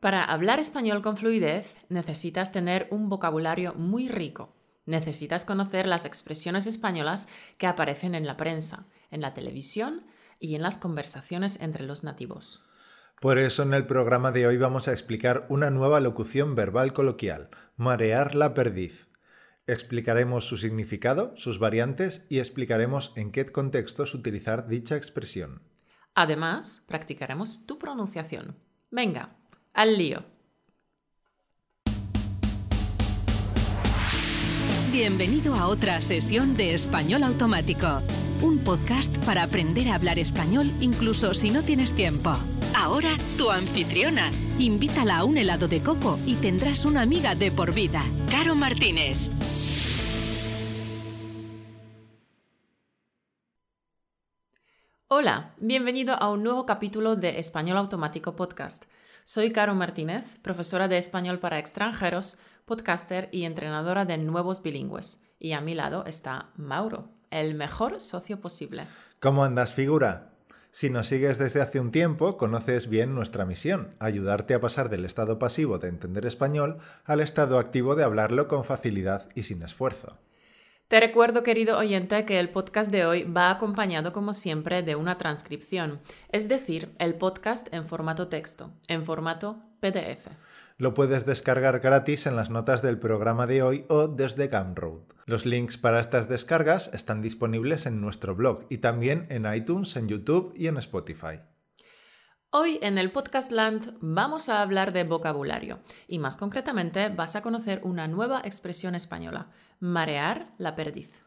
Para hablar español con fluidez necesitas tener un vocabulario muy rico. Necesitas conocer las expresiones españolas que aparecen en la prensa, en la televisión y en las conversaciones entre los nativos. Por eso en el programa de hoy vamos a explicar una nueva locución verbal coloquial, marear la perdiz. Explicaremos su significado, sus variantes y explicaremos en qué contextos utilizar dicha expresión. Además, practicaremos tu pronunciación. Venga, al lío. Bienvenido a otra sesión de Español Automático, un podcast para aprender a hablar español incluso si no tienes tiempo. Ahora, tu anfitriona. Invítala a un helado de coco y tendrás una amiga de por vida, Caro Martínez. Hola, bienvenido a un nuevo capítulo de Español Automático Podcast. Soy Caro Martínez, profesora de español para extranjeros, podcaster y entrenadora de nuevos bilingües. Y a mi lado está Mauro, el mejor socio posible. ¿Cómo andas, figura? Si nos sigues desde hace un tiempo, conoces bien nuestra misión, ayudarte a pasar del estado pasivo de entender español al estado activo de hablarlo con facilidad y sin esfuerzo. Te recuerdo, querido oyente, que el podcast de hoy va acompañado, como siempre, de una transcripción, es decir, el podcast en formato texto, en formato PDF. Lo puedes descargar gratis en las notas del programa de hoy o desde Gumroad. Los links para estas descargas están disponibles en nuestro blog y también en iTunes, en YouTube y en Spotify. Hoy en el Podcast Land vamos a hablar de vocabulario y más concretamente vas a conocer una nueva expresión española, marear la perdiz.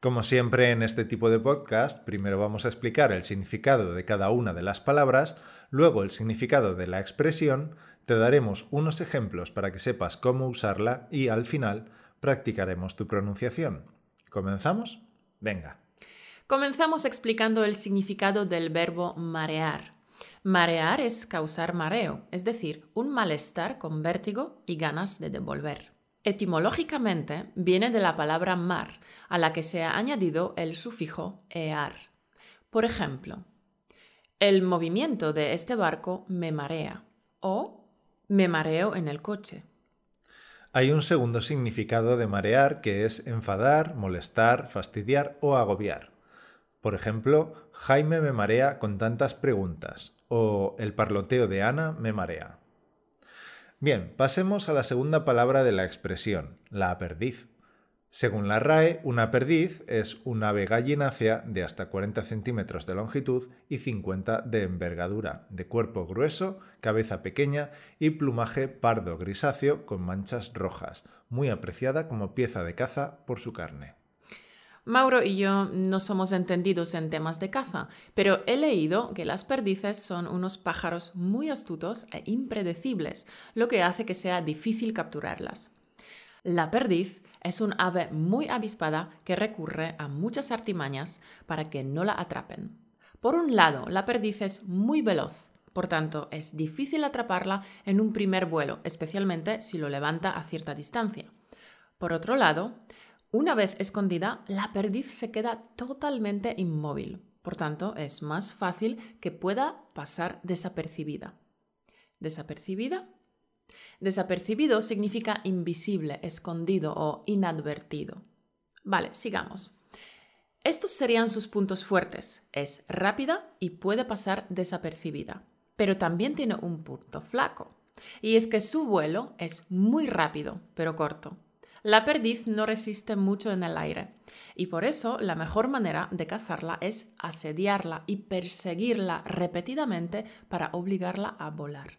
Como siempre en este tipo de podcast, primero vamos a explicar el significado de cada una de las palabras, luego el significado de la expresión, te daremos unos ejemplos para que sepas cómo usarla y al final practicaremos tu pronunciación. ¿Comenzamos? Venga. Comenzamos explicando el significado del verbo marear. Marear es causar mareo, es decir, un malestar con vértigo y ganas de devolver. Etimológicamente viene de la palabra mar, a la que se ha añadido el sufijo ear. Por ejemplo, el movimiento de este barco me marea o me mareo en el coche. Hay un segundo significado de marear que es enfadar, molestar, fastidiar o agobiar. Por ejemplo, Jaime me marea con tantas preguntas o el parloteo de Ana me marea. Bien, pasemos a la segunda palabra de la expresión, la perdiz. Según la RAE, una perdiz es un ave gallinácea de hasta 40 centímetros de longitud y 50 de envergadura, de cuerpo grueso, cabeza pequeña y plumaje pardo grisáceo con manchas rojas, muy apreciada como pieza de caza por su carne. Mauro y yo no somos entendidos en temas de caza, pero he leído que las perdices son unos pájaros muy astutos e impredecibles, lo que hace que sea difícil capturarlas. La perdiz es un ave muy avispada que recurre a muchas artimañas para que no la atrapen. Por un lado, la perdiz es muy veloz, por tanto es difícil atraparla en un primer vuelo, especialmente si lo levanta a cierta distancia. Por otro lado, una vez escondida, la perdiz se queda totalmente inmóvil. Por tanto, es más fácil que pueda pasar desapercibida. ¿Desapercibida? Desapercibido significa invisible, escondido o inadvertido. Vale, sigamos. Estos serían sus puntos fuertes. Es rápida y puede pasar desapercibida. Pero también tiene un punto flaco. Y es que su vuelo es muy rápido, pero corto. La perdiz no resiste mucho en el aire y por eso la mejor manera de cazarla es asediarla y perseguirla repetidamente para obligarla a volar.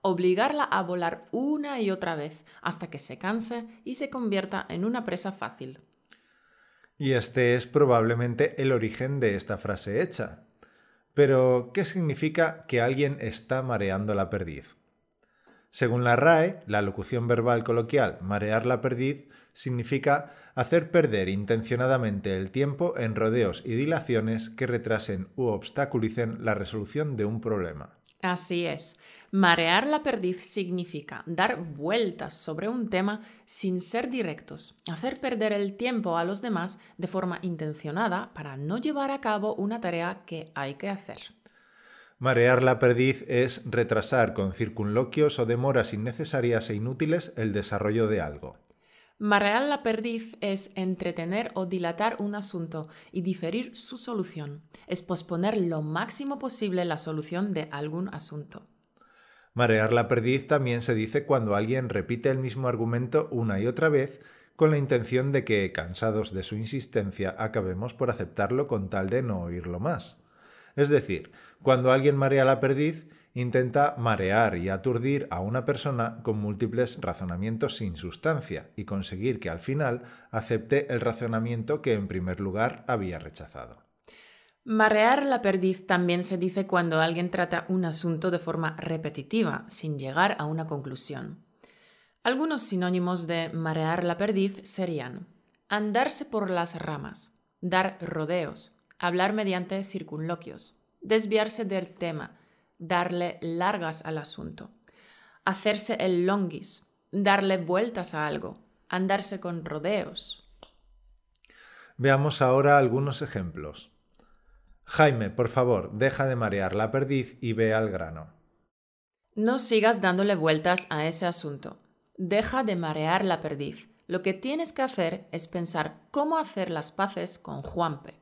Obligarla a volar una y otra vez hasta que se canse y se convierta en una presa fácil. Y este es probablemente el origen de esta frase hecha. Pero, ¿qué significa que alguien está mareando la perdiz? Según la RAE, la locución verbal coloquial marear la perdiz significa hacer perder intencionadamente el tiempo en rodeos y dilaciones que retrasen u obstaculicen la resolución de un problema. Así es. Marear la perdiz significa dar vueltas sobre un tema sin ser directos, hacer perder el tiempo a los demás de forma intencionada para no llevar a cabo una tarea que hay que hacer. Marear la perdiz es retrasar con circunloquios o demoras innecesarias e inútiles el desarrollo de algo. Marear la perdiz es entretener o dilatar un asunto y diferir su solución. Es posponer lo máximo posible la solución de algún asunto. Marear la perdiz también se dice cuando alguien repite el mismo argumento una y otra vez con la intención de que, cansados de su insistencia, acabemos por aceptarlo con tal de no oírlo más. Es decir, cuando alguien marea la perdiz, intenta marear y aturdir a una persona con múltiples razonamientos sin sustancia y conseguir que al final acepte el razonamiento que en primer lugar había rechazado. Marear la perdiz también se dice cuando alguien trata un asunto de forma repetitiva, sin llegar a una conclusión. Algunos sinónimos de marear la perdiz serían andarse por las ramas, dar rodeos, hablar mediante circunloquios, desviarse del tema, darle largas al asunto, hacerse el longis, darle vueltas a algo, andarse con rodeos. Veamos ahora algunos ejemplos. Jaime, por favor, deja de marear la perdiz y ve al grano. No sigas dándole vueltas a ese asunto. Deja de marear la perdiz. Lo que tienes que hacer es pensar cómo hacer las paces con Juanpe.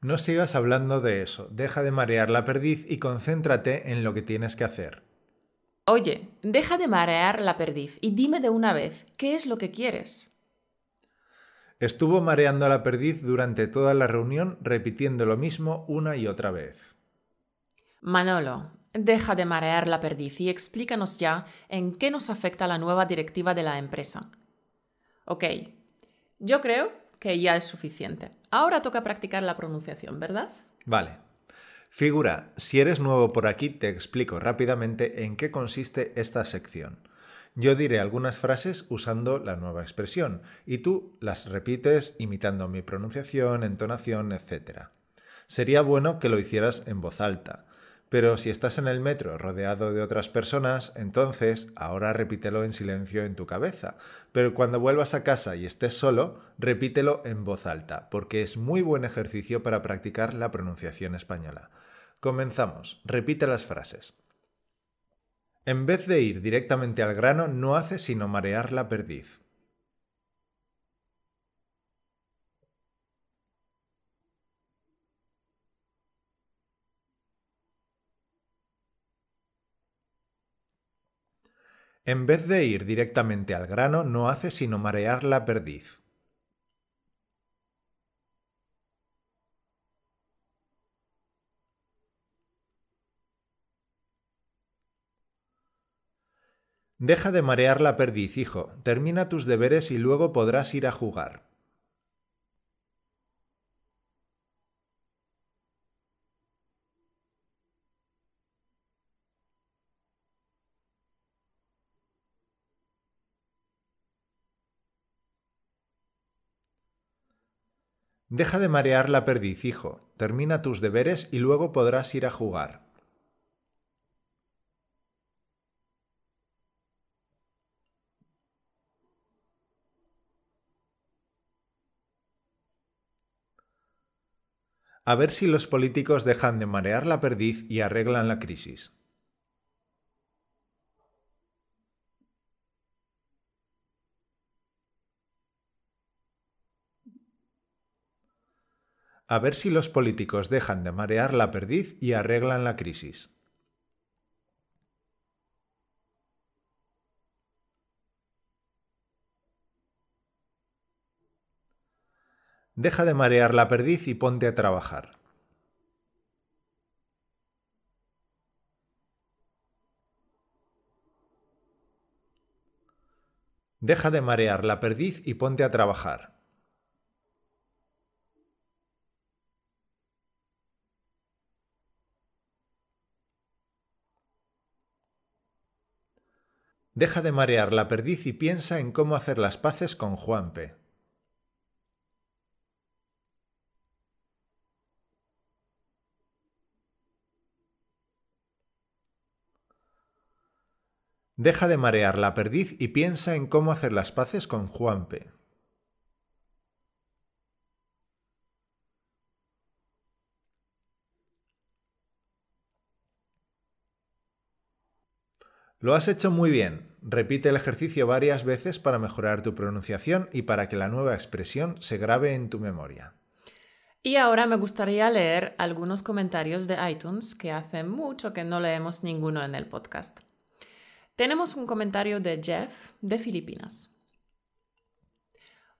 No sigas hablando de eso, deja de marear la perdiz y concéntrate en lo que tienes que hacer. Oye, deja de marear la perdiz y dime de una vez qué es lo que quieres. Estuvo mareando a la perdiz durante toda la reunión repitiendo lo mismo una y otra vez. Manolo, deja de marear la perdiz y explícanos ya en qué nos afecta la nueva directiva de la empresa. Ok, yo creo que ya es suficiente. Ahora toca practicar la pronunciación, ¿verdad? Vale. Figura, si eres nuevo por aquí, te explico rápidamente en qué consiste esta sección. Yo diré algunas frases usando la nueva expresión y tú las repites imitando mi pronunciación, entonación, etc. Sería bueno que lo hicieras en voz alta. Pero si estás en el metro rodeado de otras personas, entonces ahora repítelo en silencio en tu cabeza. Pero cuando vuelvas a casa y estés solo, repítelo en voz alta, porque es muy buen ejercicio para practicar la pronunciación española. Comenzamos. Repite las frases. En vez de ir directamente al grano, no hace sino marear la perdiz. En vez de ir directamente al grano, no hace sino marear la perdiz. Deja de marear la perdiz, hijo. Termina tus deberes y luego podrás ir a jugar. Deja de marear la perdiz, hijo. Termina tus deberes y luego podrás ir a jugar. A ver si los políticos dejan de marear la perdiz y arreglan la crisis. A ver si los políticos dejan de marear la perdiz y arreglan la crisis. Deja de marear la perdiz y ponte a trabajar. Deja de marear la perdiz y ponte a trabajar. Deja de marear la perdiz y piensa en cómo hacer las paces con Juanpe. Deja de marear la perdiz y piensa en cómo hacer las paces con Juanpe. Lo has hecho muy bien. Repite el ejercicio varias veces para mejorar tu pronunciación y para que la nueva expresión se grabe en tu memoria. Y ahora me gustaría leer algunos comentarios de iTunes, que hace mucho que no leemos ninguno en el podcast. Tenemos un comentario de Jeff de Filipinas.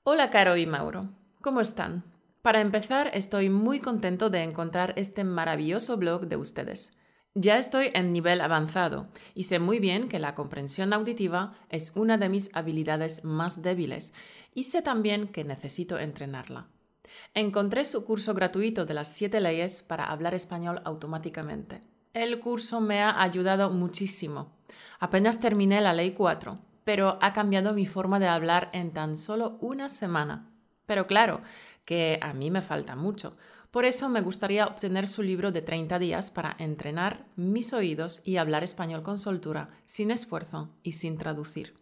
Hola Caro y Mauro, ¿cómo están? Para empezar, estoy muy contento de encontrar este maravilloso blog de ustedes. Ya estoy en nivel avanzado y sé muy bien que la comprensión auditiva es una de mis habilidades más débiles y sé también que necesito entrenarla. Encontré su curso gratuito de las siete leyes para hablar español automáticamente. El curso me ha ayudado muchísimo. Apenas terminé la ley 4, pero ha cambiado mi forma de hablar en tan solo una semana. Pero claro, que a mí me falta mucho. Por eso me gustaría obtener su libro de 30 días para entrenar mis oídos y hablar español con soltura, sin esfuerzo y sin traducir.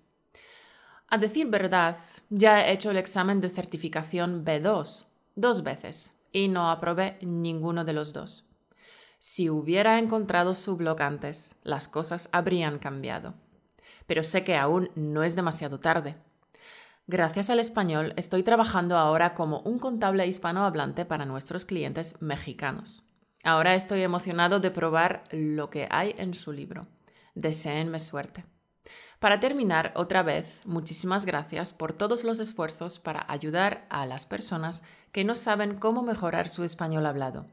A decir verdad, ya he hecho el examen de certificación B2 dos veces y no aprobé ninguno de los dos. Si hubiera encontrado su blog antes, las cosas habrían cambiado. Pero sé que aún no es demasiado tarde. Gracias al español, estoy trabajando ahora como un contable hispanohablante para nuestros clientes mexicanos. Ahora estoy emocionado de probar lo que hay en su libro. Deseenme suerte. Para terminar, otra vez, muchísimas gracias por todos los esfuerzos para ayudar a las personas que no saben cómo mejorar su español hablado.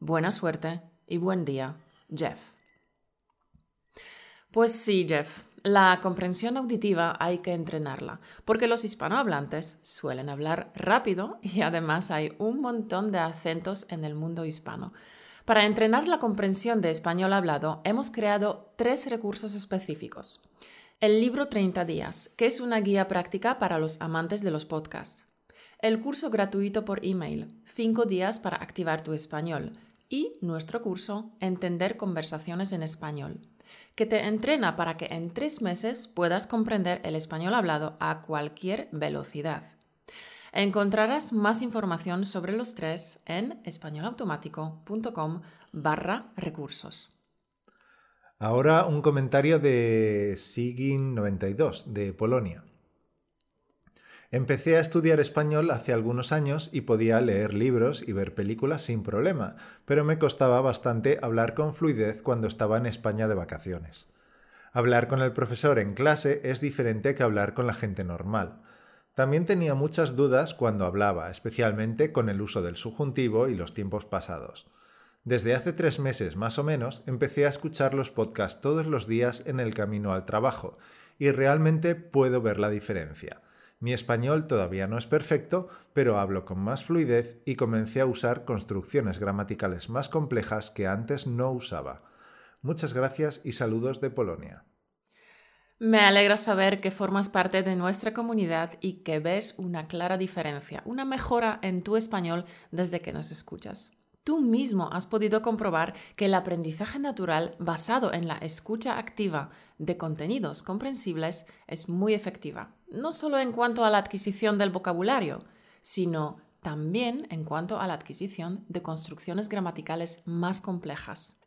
Buena suerte y buen día, Jeff. Pues sí, Jeff, la comprensión auditiva hay que entrenarla, porque los hispanohablantes suelen hablar rápido y además hay un montón de acentos en el mundo hispano. Para entrenar la comprensión de español hablado, hemos creado tres recursos específicos. El libro 30 días, que es una guía práctica para los amantes de los podcasts el curso gratuito por email, 5 días para activar tu español, y nuestro curso Entender conversaciones en español, que te entrena para que en tres meses puedas comprender el español hablado a cualquier velocidad. Encontrarás más información sobre los tres en españolautomático.com barra recursos. Ahora un comentario de Sigin92 de Polonia. Empecé a estudiar español hace algunos años y podía leer libros y ver películas sin problema, pero me costaba bastante hablar con fluidez cuando estaba en España de vacaciones. Hablar con el profesor en clase es diferente que hablar con la gente normal. También tenía muchas dudas cuando hablaba, especialmente con el uso del subjuntivo y los tiempos pasados. Desde hace tres meses más o menos empecé a escuchar los podcasts todos los días en el camino al trabajo y realmente puedo ver la diferencia. Mi español todavía no es perfecto, pero hablo con más fluidez y comencé a usar construcciones gramaticales más complejas que antes no usaba. Muchas gracias y saludos de Polonia. Me alegra saber que formas parte de nuestra comunidad y que ves una clara diferencia, una mejora en tu español desde que nos escuchas. Tú mismo has podido comprobar que el aprendizaje natural basado en la escucha activa de contenidos comprensibles es muy efectiva, no solo en cuanto a la adquisición del vocabulario, sino también en cuanto a la adquisición de construcciones gramaticales más complejas.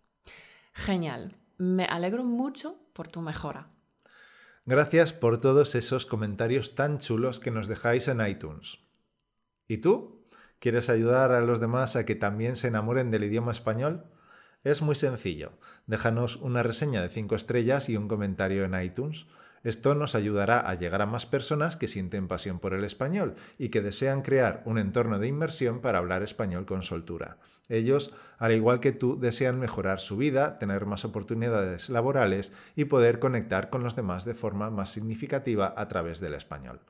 Genial, me alegro mucho por tu mejora. Gracias por todos esos comentarios tan chulos que nos dejáis en iTunes. ¿Y tú? ¿Quieres ayudar a los demás a que también se enamoren del idioma español? Es muy sencillo. Déjanos una reseña de 5 estrellas y un comentario en iTunes. Esto nos ayudará a llegar a más personas que sienten pasión por el español y que desean crear un entorno de inmersión para hablar español con soltura. Ellos, al igual que tú, desean mejorar su vida, tener más oportunidades laborales y poder conectar con los demás de forma más significativa a través del español.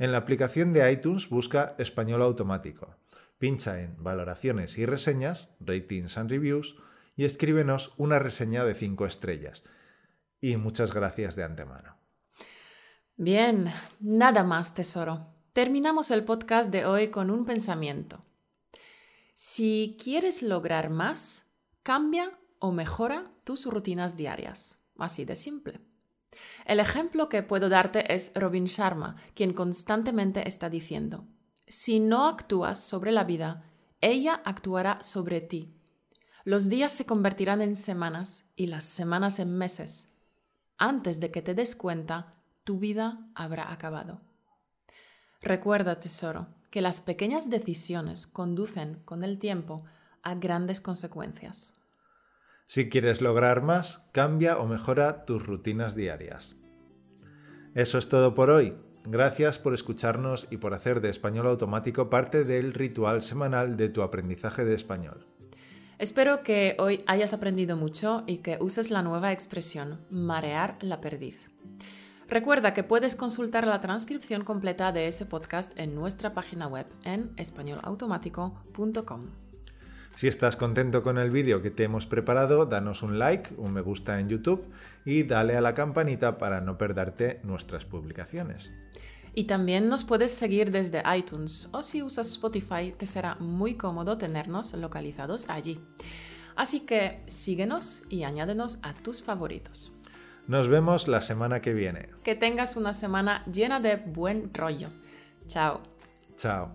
En la aplicación de iTunes busca Español Automático. Pincha en Valoraciones y reseñas, Ratings and Reviews, y escríbenos una reseña de 5 estrellas. Y muchas gracias de antemano. Bien, nada más, tesoro. Terminamos el podcast de hoy con un pensamiento. Si quieres lograr más, cambia o mejora tus rutinas diarias. Así de simple. El ejemplo que puedo darte es Robin Sharma, quien constantemente está diciendo, si no actúas sobre la vida, ella actuará sobre ti. Los días se convertirán en semanas y las semanas en meses. antes de que te des cuenta, tu vida habrá acabado. Recuerda, tesoro, que las pequeñas decisiones conducen con el tiempo a grandes consecuencias. Si quieres lograr más, cambia o mejora tus rutinas diarias. Eso es todo por hoy. Gracias por escucharnos y por hacer de español automático parte del ritual semanal de tu aprendizaje de español. Espero que hoy hayas aprendido mucho y que uses la nueva expresión marear la perdiz. Recuerda que puedes consultar la transcripción completa de ese podcast en nuestra página web en españolautomático.com. Si estás contento con el vídeo que te hemos preparado, danos un like, un me gusta en YouTube y dale a la campanita para no perderte nuestras publicaciones. Y también nos puedes seguir desde iTunes o si usas Spotify te será muy cómodo tenernos localizados allí. Así que síguenos y añádenos a tus favoritos. Nos vemos la semana que viene. Que tengas una semana llena de buen rollo. Chao. Chao.